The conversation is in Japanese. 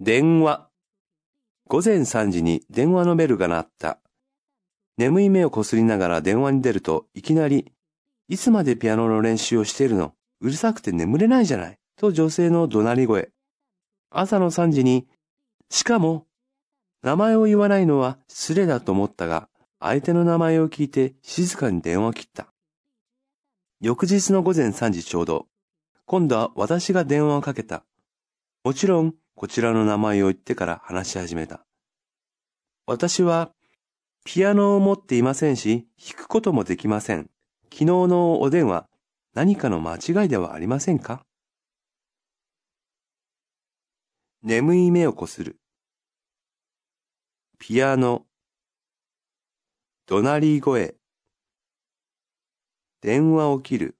電話。午前3時に電話のベルが鳴った。眠い目をこすりながら電話に出ると、いきなり、いつまでピアノの練習をしているの？うるさくて眠れないじゃない？と女性の怒鳴り声。朝の3時に、しかも、名前を言わないのは失礼だと思ったが、相手の名前を聞いて静かに電話を切った。翌日の午前3時ちょうど、今度は私が電話をかけた。もちろん、こちらの名前を言ってから話し始めた。私は、ピアノを持っていませんし、弾くこともできません。昨日のお電話、何かの間違いではありませんか？眠い目をこする。ピアノ。怒鳴り声。電話を切る。